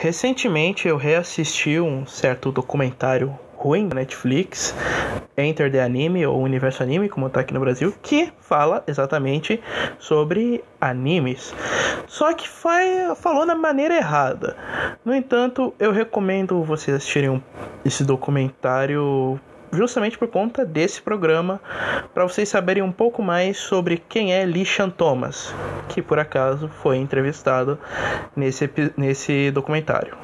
recentemente eu reassisti um certo documentário ruim da Netflix, Enter the Anime ou Universo Anime, como está aqui no Brasil, que fala exatamente sobre animes. Só que foi, falou da maneira errada. No entanto, eu recomendo vocês assistirem esse documentário justamente por conta desse programa, para vocês saberem um pouco mais sobre quem é Lishan Thomas, que por acaso foi entrevistado nesse, nesse documentário.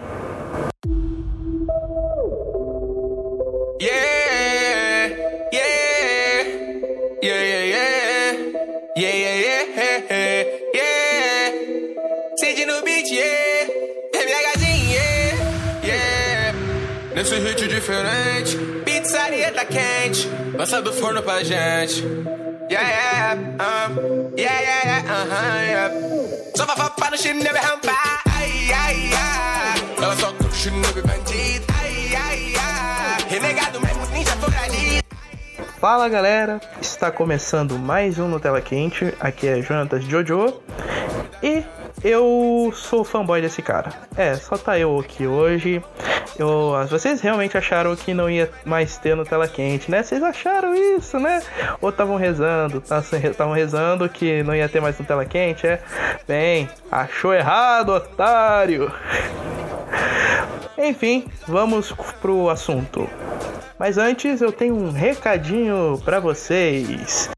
Nesse hit diferente, passa do forno pra gente. Yeah, yeah, uh, yeah, yeah, yeah, uh -huh, yeah. Só vafá no chinelo rampar, ai, ai, ai. Ela só com chinelo bandido, ai, ai, ai. Renegado mesmo, ninja foragido. Fala galera, está começando mais um Nutella Quente. Aqui é Jonatas Jojo e eu sou fanboy desse cara. É, só tá eu aqui hoje. Eu, vocês realmente acharam que não ia mais ter Nutella quente, né? Vocês acharam isso, né? Ou estavam rezando, estavam rezando que não ia ter mais Nutella quente, é? Bem, achou errado, otário! Enfim, vamos pro assunto. Mas antes eu tenho um recadinho para vocês.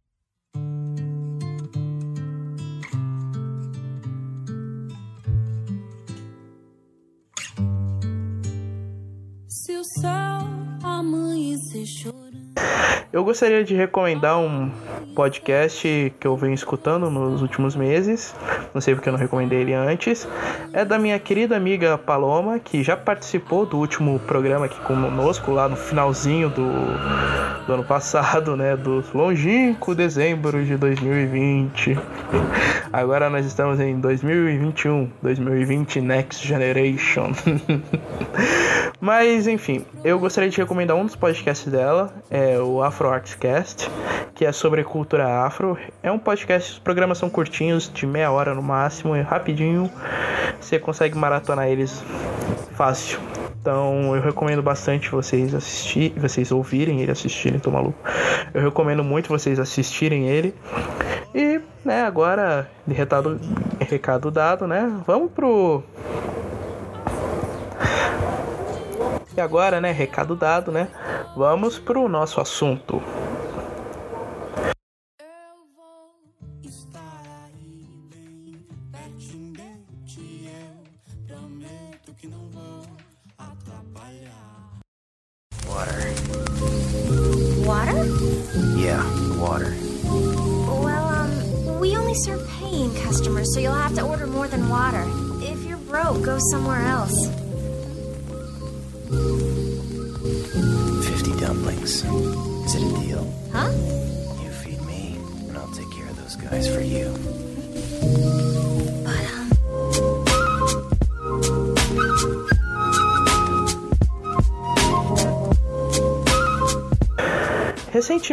Eu gostaria de recomendar um podcast que eu venho escutando nos últimos meses. Não sei porque eu não recomendei ele antes. É da minha querida amiga Paloma, que já participou do último programa aqui conosco, lá no finalzinho do, do ano passado, né? Do longínquo dezembro de 2020. Agora nós estamos em 2021, 2020 Next Generation. Mas enfim, eu gostaria de recomendar um dos podcasts dela, é o Afro Artscast, que é sobre cultura afro. É um podcast, os programas são curtinhos, de meia hora no máximo, é rapidinho. Você consegue maratonar eles fácil. Então eu recomendo bastante vocês assistir, vocês ouvirem ele, assistirem, tô maluco. Eu recomendo muito vocês assistirem ele. E, né, agora, de recado, recado dado, né? Vamos pro E agora, né, recado dado, né? Vamos pro nosso assunto.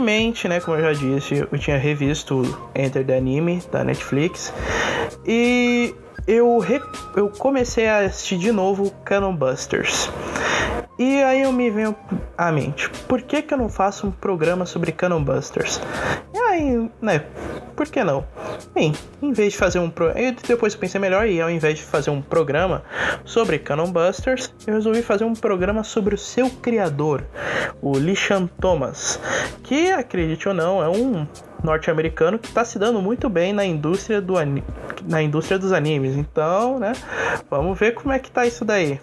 Recentemente, né, como eu já disse, eu tinha revisto Enter the Anime da Netflix e eu, re... eu comecei a assistir de novo Canon Busters. E aí eu me venho à mente, por que, que eu não faço um programa sobre Canon Busters? E aí, né, por que não? Bem, em vez de fazer um pro... eu depois eu pensei melhor e ao invés de fazer um programa sobre Canon Busters, eu resolvi fazer um programa sobre o seu criador, o Lishan Thomas, que acredite ou não, é um norte-americano que está se dando muito bem na indústria do na indústria dos animes. Então, né, vamos ver como é que tá isso daí.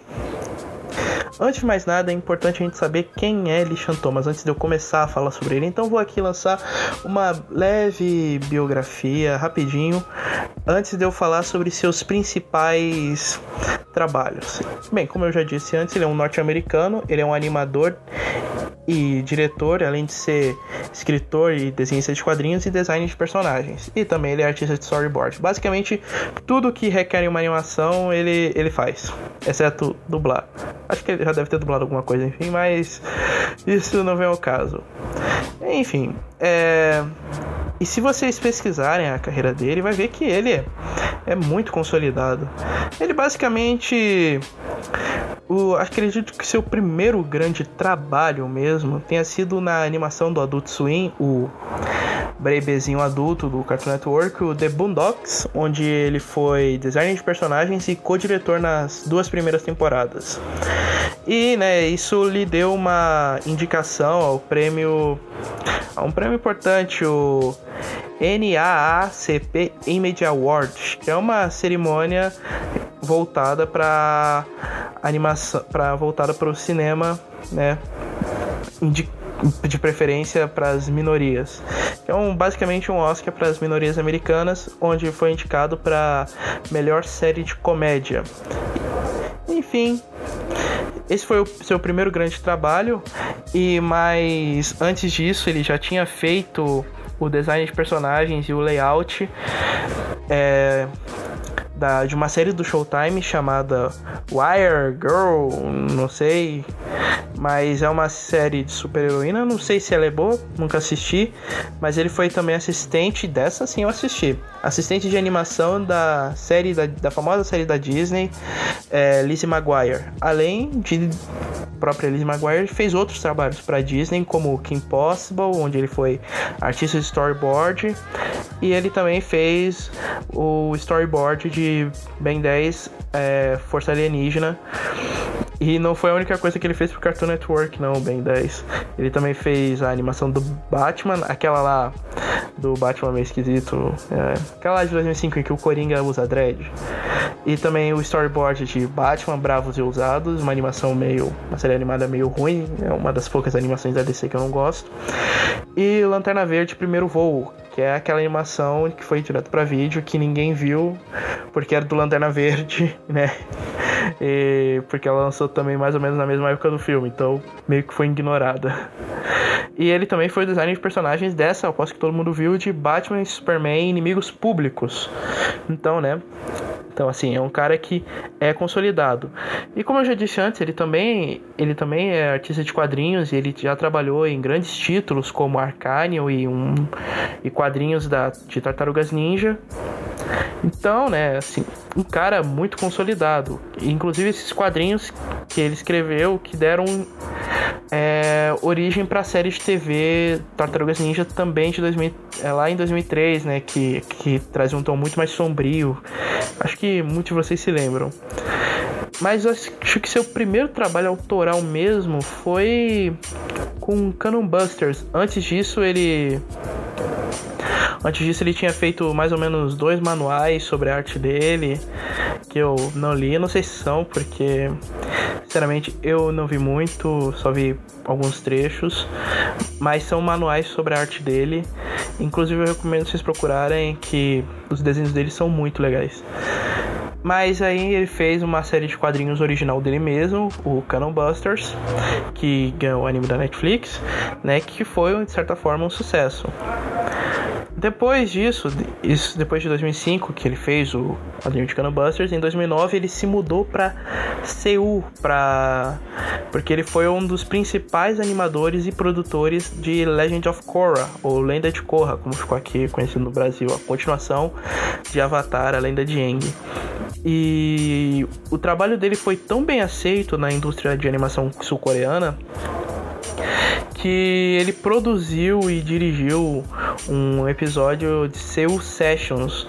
Antes de mais nada, é importante a gente saber quem é Lishan Thomas antes de eu começar a falar sobre ele. Então vou aqui lançar uma leve biografia rapidinho antes de eu falar sobre seus principais trabalhos. Bem, como eu já disse antes, ele é um norte-americano, ele é um animador e diretor, além de ser escritor e desenhista de quadrinhos e design de personagens. E também ele é artista de storyboard. Basicamente, tudo que requer uma animação ele, ele faz, exceto dublar. Acho que ele já deve ter dublado alguma coisa, enfim, mas isso não vem ao caso. Enfim, é... E se vocês pesquisarem a carreira dele, vai ver que ele é muito consolidado. Ele basicamente o, acredito que seu primeiro grande trabalho mesmo tenha sido na animação do Adult Swim, o bebezinho adulto do Cartoon Network, o The Boondocks, onde ele foi designer de personagens e co-diretor nas duas primeiras temporadas. E, né, isso lhe deu uma indicação ao prêmio a um prêmio importante, o NAACP Image Award, que é uma cerimônia voltada para animação, para voltada para o cinema, né? De, de preferência para as minorias. É um, basicamente um Oscar para as minorias americanas, onde foi indicado para melhor série de comédia. Enfim, esse foi o seu primeiro grande trabalho e mais antes disso ele já tinha feito o design de personagens e o layout é, da, de uma série do Showtime chamada Wire Girl, não sei, mas é uma série de super-heroína, não sei se ela é boa, nunca assisti, mas ele foi também assistente dessa sim eu assisti. Assistente de animação da série da, da famosa série da Disney, é, Lizzie McGuire. Além de própria Lizzie McGuire, fez outros trabalhos para Disney, como Kim Possible, onde ele foi artista de storyboard, e ele também fez o storyboard de Ben 10 é, Força Alienígena. E não foi a única coisa que ele fez pro Cartoon Network, não, Ben 10. Ele também fez a animação do Batman, aquela lá do Batman meio esquisito, é, aquela lá de 2005 em que o Coringa usa dread. E também o storyboard de Batman Bravos e Ousados, uma animação meio. uma série animada meio ruim, é uma das poucas animações da DC que eu não gosto. E Lanterna Verde Primeiro Voo, que é aquela animação que foi direto para vídeo que ninguém viu porque era do Lanterna Verde, né? E porque ela lançou também mais ou menos na mesma época do filme, então meio que foi ignorada. E ele também foi o designer de personagens dessa, eu aposto que todo mundo viu, de Batman e Superman Inimigos Públicos. Então, né? Então, assim, é um cara que é consolidado. E como eu já disse antes, ele também, ele também é artista de quadrinhos e ele já trabalhou em grandes títulos como Arcanio e, um, e quadrinhos da, de Tartarugas Ninja. Então, né, assim, um cara muito consolidado. Inclusive esses quadrinhos que ele escreveu que deram é, origem para a série de TV Tartarugas Ninja também de 2000, é, lá em 2003, né, que, que traz um tom muito mais sombrio. Acho que muitos de vocês se lembram. Mas acho que seu primeiro trabalho autoral mesmo foi com Cannon Busters. Antes disso, ele Antes disso, ele tinha feito mais ou menos dois manuais sobre a arte dele, que eu não li, não sei se são, porque sinceramente eu não vi muito, só vi alguns trechos, mas são manuais sobre a arte dele. Inclusive, eu recomendo vocês procurarem, que os desenhos dele são muito legais. Mas aí ele fez uma série de quadrinhos original dele mesmo, o Cannon Busters, que ganhou o anime da Netflix, né, que foi de certa forma um sucesso. Depois disso, isso depois de 2005 que ele fez o quadrinho de Busters, em 2009 ele se mudou para Seul, para porque ele foi um dos principais animadores e produtores de Legend of Korra, ou Lenda de Korra, como ficou aqui conhecido no Brasil, a continuação de Avatar, a Lenda de Aang. E o trabalho dele foi tão bem aceito na indústria de animação sul-coreana que ele produziu e dirigiu um episódio de Seu Sessions,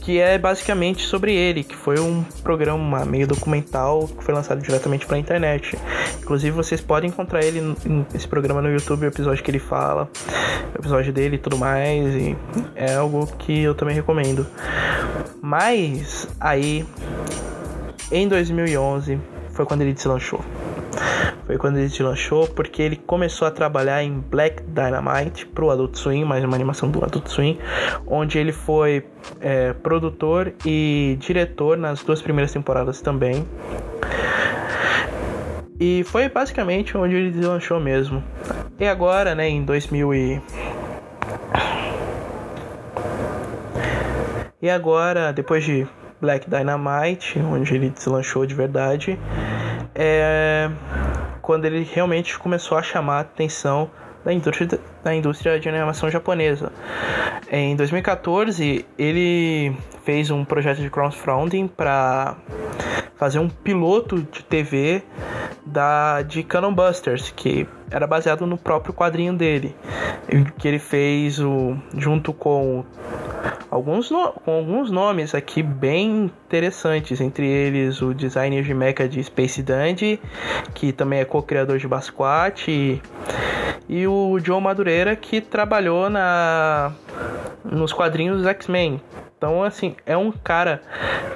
que é basicamente sobre ele, que foi um programa meio documental que foi lançado diretamente para a internet. Inclusive vocês podem encontrar ele nesse programa no YouTube, o episódio que ele fala, o episódio dele e tudo mais, e é algo que eu também recomendo. Mas aí em 2011 foi quando ele se lançou. Foi quando ele se lançou, porque ele começou a trabalhar em Black Dynamite pro Adult Swim, mais uma animação do Adult Swim, onde ele foi é, produtor e diretor nas duas primeiras temporadas também. E foi basicamente onde ele deslanchou mesmo. E agora, né, em 2000 e... E agora, depois de Black Dynamite, onde ele deslanchou de verdade, é quando ele realmente começou a chamar a atenção da indústria, da indústria de animação japonesa. Em 2014, ele fez um projeto de crowdfunding para fazer um piloto de TV da de Cannon Busters, que era baseado no próprio quadrinho dele, que ele fez o junto com alguns, no, com alguns nomes aqui bem interessantes, entre eles o designer de mecha de Space Dandy, que também é co-criador de Basquat, e, e o Joe Madureira, que trabalhou na nos quadrinhos X-Men. Então, assim, é um cara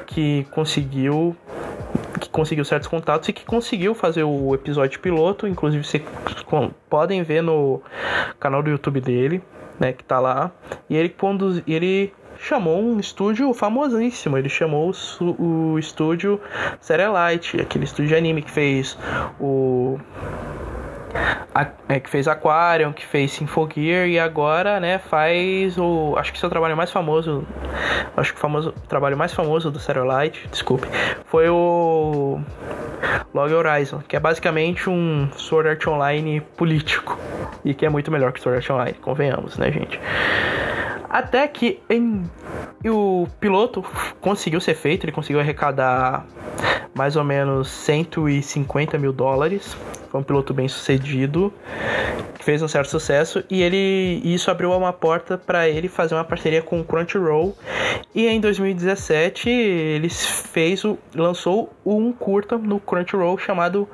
que conseguiu que conseguiu certos contatos e que conseguiu fazer o episódio piloto. Inclusive, vocês podem ver no canal do YouTube dele, né? Que tá lá. E ele, conduz, ele chamou um estúdio famosíssimo. Ele chamou o, o estúdio Serialite, aquele estúdio de anime que fez o a, é, que fez Aquarium, que fez Symphogear e agora, né, faz o. Acho que seu trabalho mais famoso. Acho que o famoso, trabalho mais famoso do Serialite, desculpe, foi o Log Horizon, que é basicamente um Sword Art Online político. E que é muito melhor que Sword Art Online, convenhamos, né, gente? Até que em... o piloto conseguiu ser feito, ele conseguiu arrecadar mais ou menos 150 mil dólares foi um piloto bem sucedido, fez um certo sucesso e ele isso abriu uma porta para ele fazer uma parceria com o Crunchyroll. E em 2017 ele fez o, lançou um curta no Crunchyroll chamado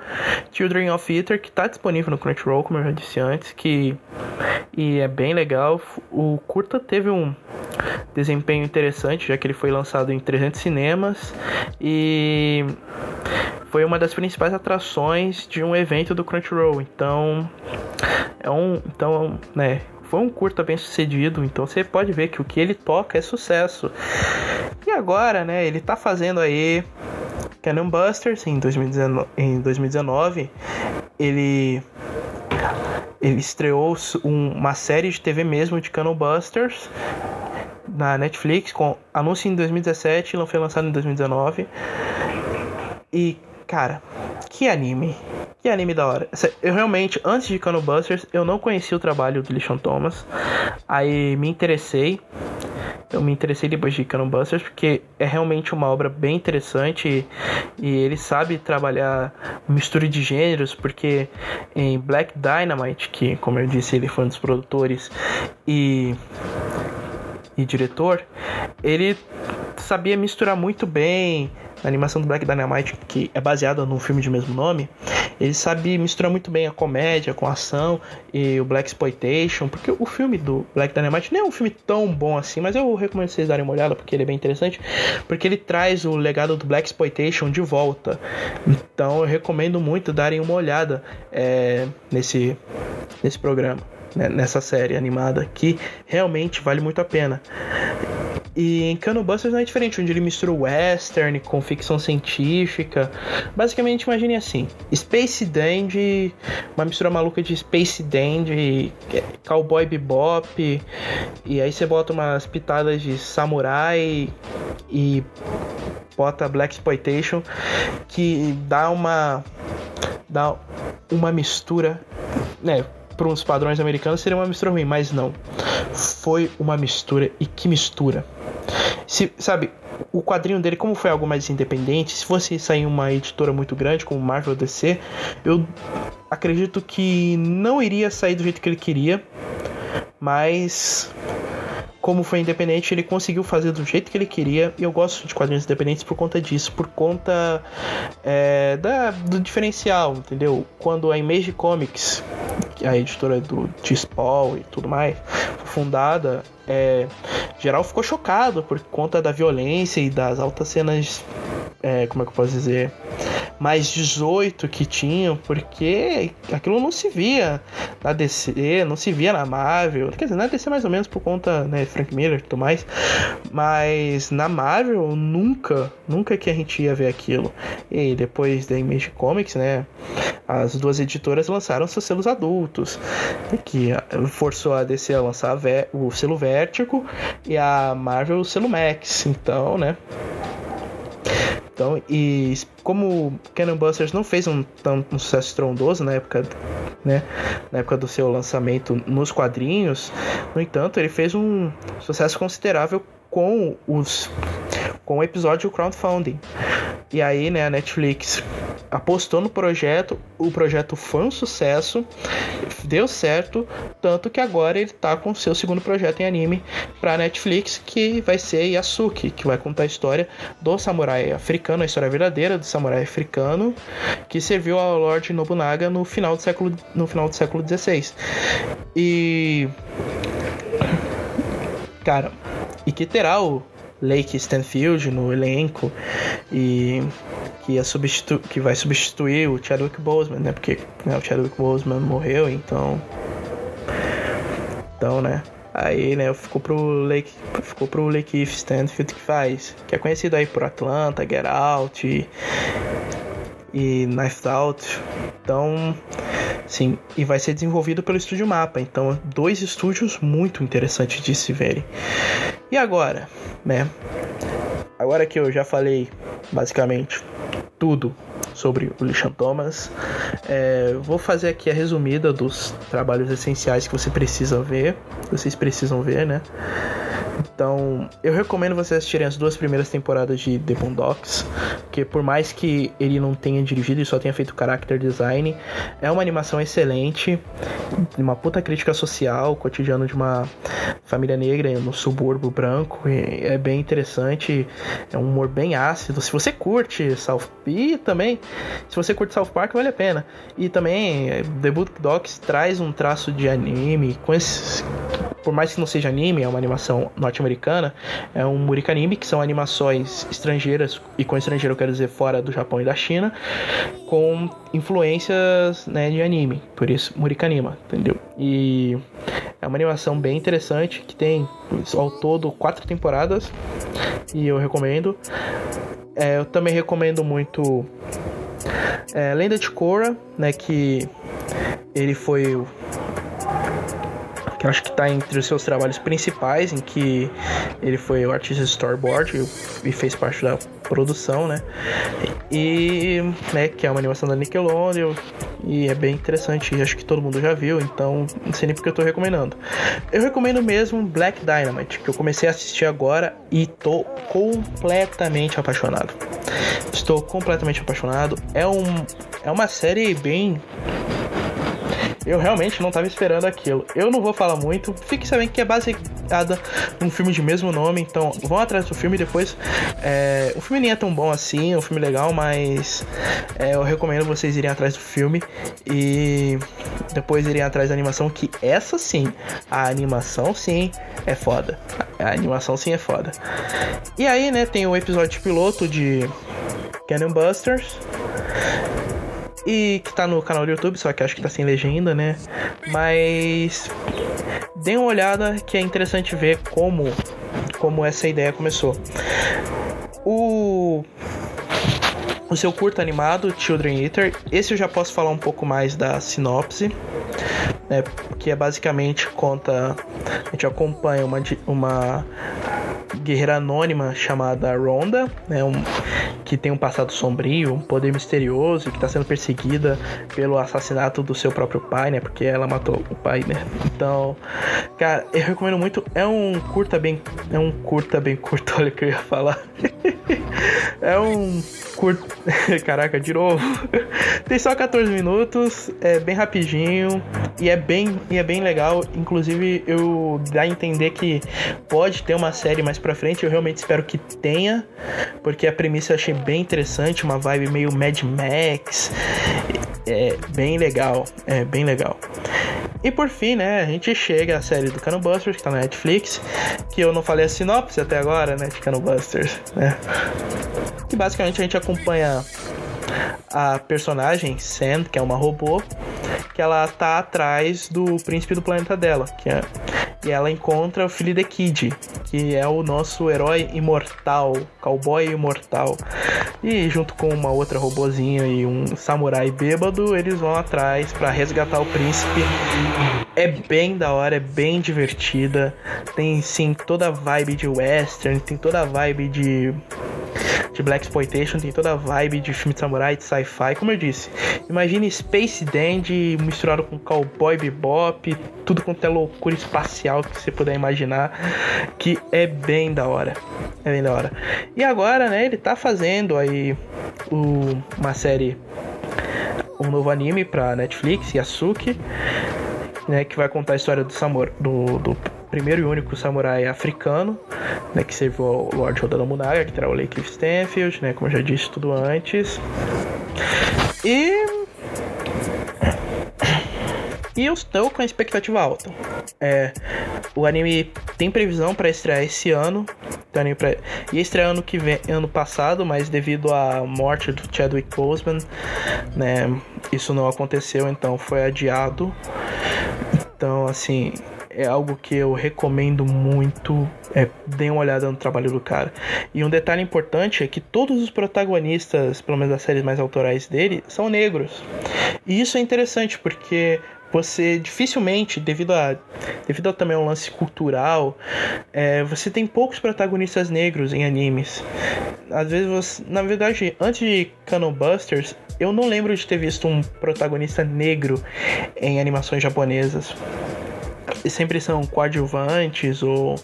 Children of Ether, que está disponível no Crunchyroll, como eu já disse antes, que e é bem legal. O curta teve um desempenho interessante, já que ele foi lançado em 300 cinemas e foi uma das principais atrações de um evento do Crunchyroll. Então, é um, então, né, foi um curta bem sucedido, então você pode ver que o que ele toca é sucesso. E agora, né, ele tá fazendo aí Cannon Busters em 2019, em 2019 ele ele estreou uma série de TV mesmo de Cannon Busters na Netflix com anúncio em 2017 e não foi lançado em 2019. E Cara, que anime. Que anime da hora. Eu realmente, antes de Cano Busters, eu não conhecia o trabalho do Lishon Thomas. Aí me interessei. Eu me interessei depois de Canon Busters porque é realmente uma obra bem interessante e, e ele sabe trabalhar mistura de gêneros, porque em Black Dynamite, que como eu disse, ele foi um dos produtores e, e diretor, ele sabia misturar muito bem a animação do Black Dynamite, que é baseada num filme de mesmo nome, ele sabe misturar muito bem a comédia com a ação e o Black Exploitation, porque o filme do Black Dynamite não é um filme tão bom assim, mas eu recomendo vocês darem uma olhada porque ele é bem interessante, porque ele traz o legado do Black Exploitation de volta. Então eu recomendo muito darem uma olhada é, nesse, nesse programa, né, nessa série animada, que realmente vale muito a pena. E em Cano Busters não é diferente, onde ele mistura western com ficção científica. Basicamente, imagine assim: Space Dandy, uma mistura maluca de Space Dandy, Cowboy Bebop, e aí você bota umas pitadas de samurai e bota Black Exploitation, que dá uma dá uma mistura, né? Para uns padrões americanos seria uma mistura ruim, mas não. Foi uma mistura e que mistura. Se, sabe, o quadrinho dele, como foi algo mais independente, se fosse sair uma editora muito grande como Marvel DC, eu acredito que não iria sair do jeito que ele queria, mas como foi independente, ele conseguiu fazer do jeito que ele queria. E eu gosto de quadrinhos independentes por conta disso, por conta é, da, do diferencial, entendeu? Quando a Image Comics, a editora do T-Spawn e tudo mais, foi fundada, é, geral ficou chocado por conta da violência e das altas cenas, é, como é que eu posso dizer, mais 18 que tinham, porque aquilo não se via na DC, não se via na Marvel, quer dizer, na DC mais ou menos por conta, né, Frank Miller e tudo mais, mas na Marvel nunca, nunca que a gente ia ver aquilo. E depois da Image Comics, né, as duas editoras lançaram seus selos adultos, que forçou a DC a lançar o selo Vertigo e a Marvel o selo Max. Então, né? Então, e como Cannon Busters não fez um, um, um sucesso estrondoso na época né? Na época do seu lançamento nos quadrinhos. No entanto, ele fez um sucesso considerável com os com o episódio crowdfunding. E aí, né, a Netflix apostou no projeto, o projeto foi um sucesso, deu certo, tanto que agora ele tá com seu segundo projeto em anime para Netflix, que vai ser Yasuki, que vai contar a história do samurai africano, a história verdadeira do samurai africano que serviu ao Lord Nobunaga no final do século no final do século 16. E cara, e que terá o Lake Stanfield no elenco e que, ia substitu que vai substituir o Chadwick Boseman, né? Porque né, o Chadwick Boseman morreu, então. Então, né? Aí, né, ficou pro Lake, ficou pro Lake Stanfield que faz, que é conhecido aí por Atlanta, Get Out e, e Knife Out. Então, sim, e vai ser desenvolvido pelo estúdio Mapa. Então, dois estúdios muito interessantes de se verem. E agora, né? Agora que eu já falei basicamente tudo sobre o Lishan Thomas, é, vou fazer aqui a resumida dos trabalhos essenciais que você precisa ver, vocês precisam ver, né? Então, eu recomendo vocês assistirem as duas primeiras temporadas de The Boondocks, que por mais que ele não tenha dirigido e só tenha feito character design, é uma animação excelente, uma puta crítica social, cotidiano de uma família negra no subúrbio branco, é bem interessante, é um humor bem ácido. Se você curte South e também, se você curte South Park, vale a pena. E também The Boondocks traz um traço de anime com esse por mais que não seja anime, é uma animação norte-americana, é um Murikanime, que são animações estrangeiras, e com estrangeiro eu quero dizer fora do Japão e da China, com influências né, de anime, por isso Murikanima, entendeu? E é uma animação bem interessante, que tem ao todo quatro temporadas, e eu recomendo. É, eu também recomendo muito é, Lenda de Korra, né, que ele foi que acho que está entre os seus trabalhos principais, em que ele foi o artista storyboard e, fez parte da produção, né? E, né, que é uma animação da Nickelodeon e é bem interessante, acho que todo mundo já viu, então não sei nem porque eu tô recomendando. Eu recomendo mesmo Black Dynamite, que eu comecei a assistir agora e tô completamente apaixonado. Estou completamente apaixonado. É um é uma série bem eu realmente não estava esperando aquilo. Eu não vou falar muito. Fique sabendo que é baseada num filme de mesmo nome. Então vão atrás do filme depois. É, o filme nem é tão bom assim, é um filme legal, mas é, eu recomendo vocês irem atrás do filme e depois irem atrás da animação. Que essa sim, a animação sim é foda. A animação sim é foda. E aí, né, tem o episódio piloto de Cannon Busters e que tá no canal do YouTube, só que acho que tá sem legenda, né? Mas dê uma olhada que é interessante ver como como essa ideia começou. O o seu curto animado Children Eater, esse eu já posso falar um pouco mais da sinopse, né? Que é basicamente conta a gente acompanha uma uma guerreira anônima chamada Ronda, né, um, que tem um passado sombrio, um poder misterioso, que está sendo perseguida pelo assassinato do seu próprio pai, né? Porque ela matou o pai, né? Então, cara, eu recomendo muito. É um curta bem, é um curta bem curto, olha o que eu ia falar. é um curto, caraca, de novo. tem só 14 minutos, é bem rapidinho e é bem, e é bem legal. Inclusive, eu dá a entender que pode ter uma série mais pra frente. Eu realmente espero que tenha, porque a premissa eu achei bem interessante, uma vibe meio Mad Max. É bem legal, é bem legal. E por fim, né, a gente chega à série do Canon Busters, que tá na Netflix, que eu não falei a sinopse até agora, né, de Canon Busters, né? Que basicamente a gente acompanha a personagem Sand, que é uma robô, que ela tá atrás do príncipe do planeta dela, que é e ela encontra o filho de Kid, que é o nosso herói imortal, cowboy imortal. E junto com uma outra robozinha e um samurai bêbado, eles vão atrás para resgatar o príncipe. É bem da hora, é bem divertida. Tem sim toda a vibe de western, tem toda a vibe de de Black Exploitation, tem toda a vibe de filme de samurai, de sci-fi, como eu disse. Imagine Space Dandy misturado com Cowboy Bebop, tudo com tela loucura espacial que você puder imaginar, que é bem da hora. É bem da hora. E agora, né, ele tá fazendo aí o, uma série um novo anime pra Netflix, Yasuki, né, que vai contar a história do, samur, do, do primeiro e único samurai africano, né, que serviu ao Lord Oda Nobunaga, que terá o Lake Stanfield, né, como eu já disse tudo antes. E e eu estou com a expectativa alta. É, o anime tem previsão para estrear esse ano. Tem pra... Ia estrear ano que vem, ano passado, mas devido à morte do Chadwick Boseman, né, isso não aconteceu, então foi adiado. Então, assim, é algo que eu recomendo muito. É, dê uma olhada no trabalho do cara. E um detalhe importante é que todos os protagonistas, pelo menos das séries mais autorais dele, são negros. E isso é interessante porque você dificilmente, devido a devido a também um lance cultural, é, você tem poucos protagonistas negros em animes. Às vezes você, na verdade, antes de Canon Busters, eu não lembro de ter visto um protagonista negro em animações japonesas. Sempre são coadjuvantes ou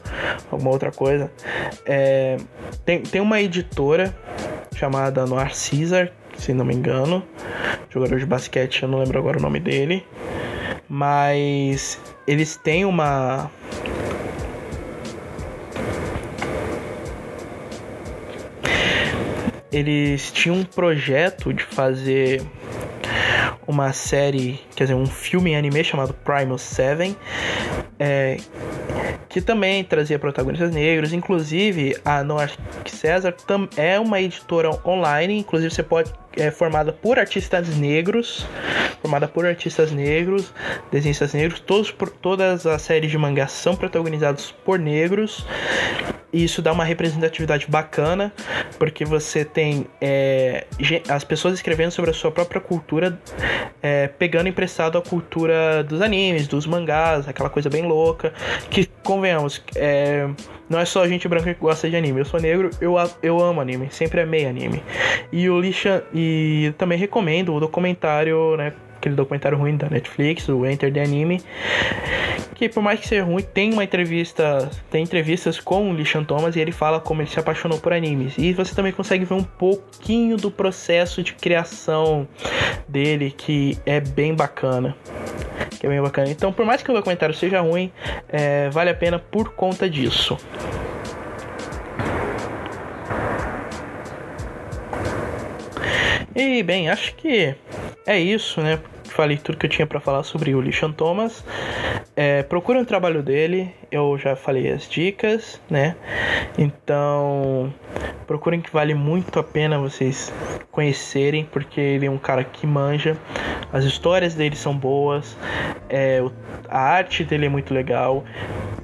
alguma outra coisa. É, tem, tem uma editora chamada Noir Caesar, se não me engano, jogador de basquete, eu não lembro agora o nome dele mas eles têm uma eles tinham um projeto de fazer uma série, quer dizer, um filme em anime chamado Primal Seven, é, que também trazia protagonistas negros. Inclusive, a Noir César é uma editora online, inclusive você pode é formada por artistas negros, formada por artistas negros, desenhistas negros, todos todas as séries de mangá são protagonizados por negros. E isso dá uma representatividade bacana, porque você tem é, as pessoas escrevendo sobre a sua própria cultura, é, pegando emprestado a cultura dos animes, dos mangás, aquela coisa bem louca. Que, convenhamos, é, não é só gente branca que gosta de anime. Eu sou negro, eu, eu amo anime, sempre amei anime. E o Lisha. E também recomendo o documentário, né? Aquele documentário ruim da Netflix, o Enter the Anime. Que por mais que seja ruim, tem uma entrevista. Tem entrevistas com o Lishan Thomas e ele fala como ele se apaixonou por animes. E você também consegue ver um pouquinho do processo de criação dele, que é bem bacana que é bem bacana. Então, por mais que o documentário seja ruim, é, vale a pena por conta disso. E bem, acho que é isso, né? Falei tudo que eu tinha para falar sobre o Lishan Thomas. É, procure o trabalho dele, eu já falei as dicas, né? Então, procurem que vale muito a pena vocês conhecerem, porque ele é um cara que manja. As histórias dele são boas, é, a arte dele é muito legal.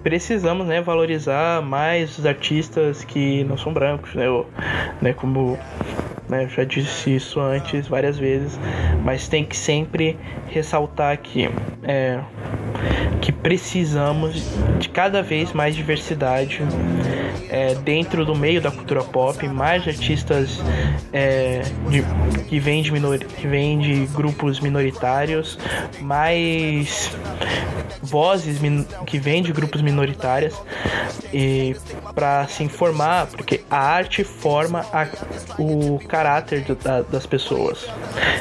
Precisamos, né, valorizar mais os artistas que não são brancos, né? Ou, né como né, eu já disse isso antes várias vezes, mas tem que sempre ressaltar que é, que precisamos de cada vez mais diversidade é, dentro do meio da cultura pop, mais artistas é, de, que vêm de, minor, que vem de grupos minoritários, mais vozes min, que vêm de grupos minoritários e para se informar, porque a arte forma a, o caráter da, das pessoas,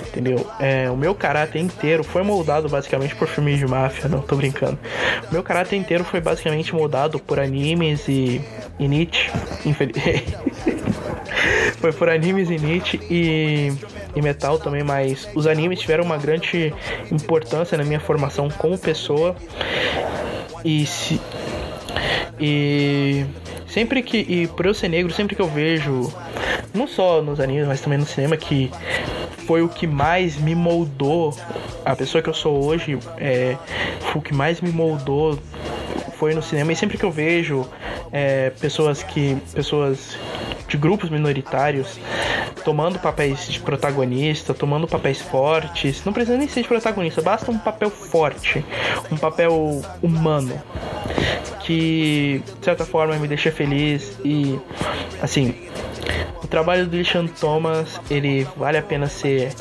entendeu? É, o meu caráter inteiro foi moldado basicamente por filmes de máfia, não tô brincando. O meu caráter inteiro foi basicamente moldado por animes e, e Nietzsche, infelizmente. foi por animes e Nietzsche e, e metal também, mas os animes tiveram uma grande importância na minha formação como pessoa. E se. E sempre que. E por eu ser negro, sempre que eu vejo. Não só nos animes, mas também no cinema, que foi o que mais me moldou. A pessoa que eu sou hoje é, foi o que mais me moldou foi no cinema. E sempre que eu vejo é, pessoas que. pessoas de grupos minoritários tomando papéis de protagonista, tomando papéis fortes. Não precisa nem ser de protagonista, basta um papel forte, um papel humano que de certa forma me deixa feliz e assim trabalho do Lishan Thomas, ele vale a pena ser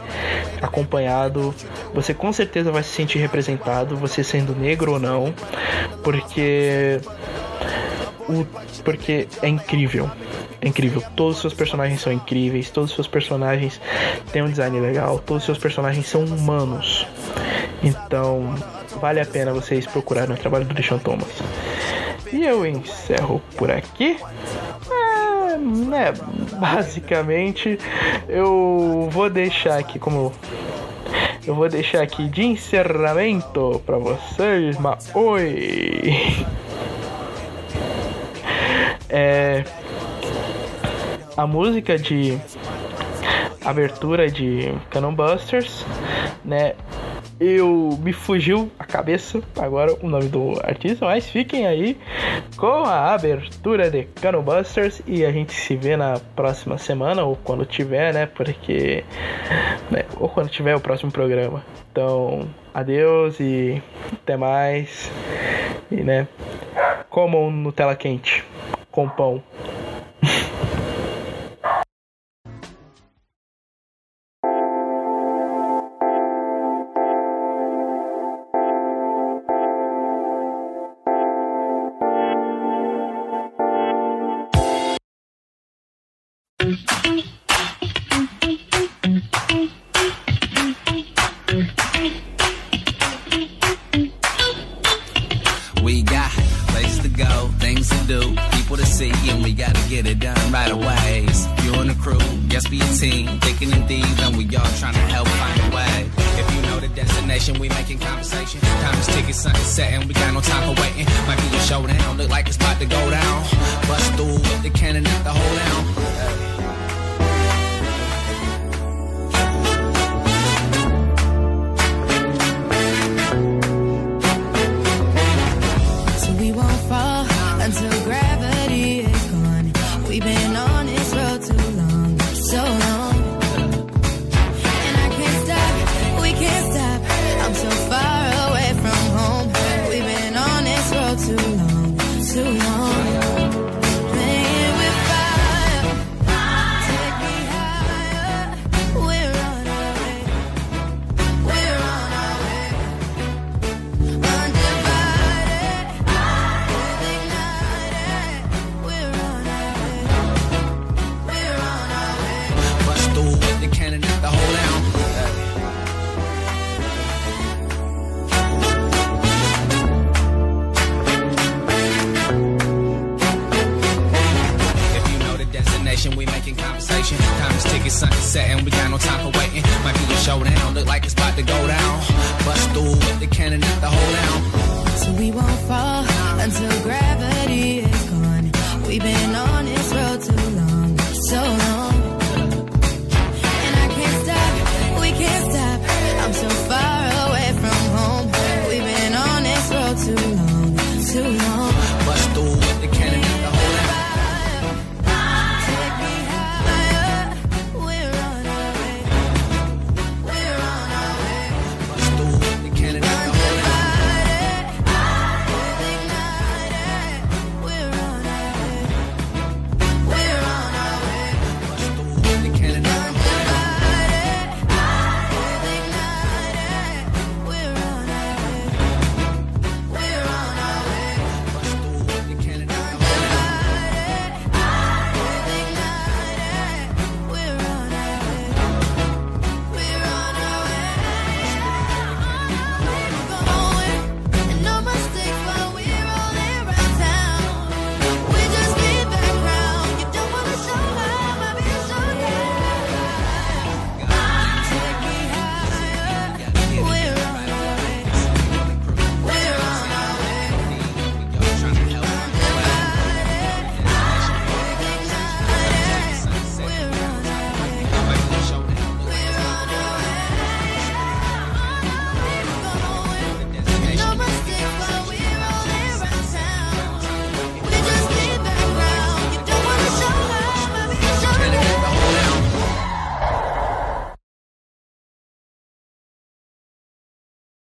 acompanhado. Você com certeza vai se sentir representado, você sendo negro ou não, porque o porque é incrível. É incrível. Todos os seus personagens são incríveis, todos os seus personagens têm um design legal, todos os seus personagens são humanos. Então, vale a pena vocês procurarem o trabalho do Deshaun Thomas. E eu encerro por aqui. É, né, basicamente, eu vou deixar aqui como eu vou deixar aqui de encerramento para vocês, mas oi. É a música de abertura de Cannon Busters, né? Eu me fugiu a cabeça agora o nome do artista, mas fiquem aí com a abertura de Cannon Busters e a gente se vê na próxima semana ou quando tiver, né? Porque né, ou quando tiver o próximo programa. Então, adeus e até mais. E né, comam Nutella quente com pão. Conversation. Time is ticking, sun is setting, we got no time for waiting. Might be a showdown, look like it's about to go down. Bust through with the cannon at the hold down. So we won't fall until gravity is gone. We've been on